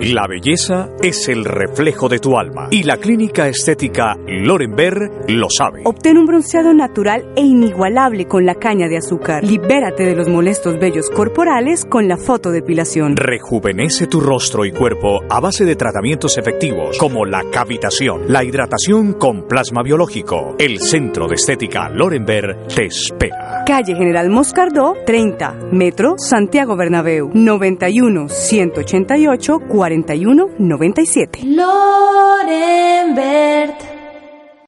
La belleza es el reflejo de tu alma y la clínica estética Lorenberg lo sabe. Obtén un bronceado natural e inigualable con la caña de azúcar. Libérate de los molestos vellos corporales con la fotodepilación. Rejuvenece tu rostro y cuerpo a base de tratamientos efectivos como la cavitación, la hidratación con plasma biológico. El Centro de Estética Lorenberg te espera. Calle General Moscardó, 30, Metro, Santiago Bernabéu, 91 188 41 97. Lorenberg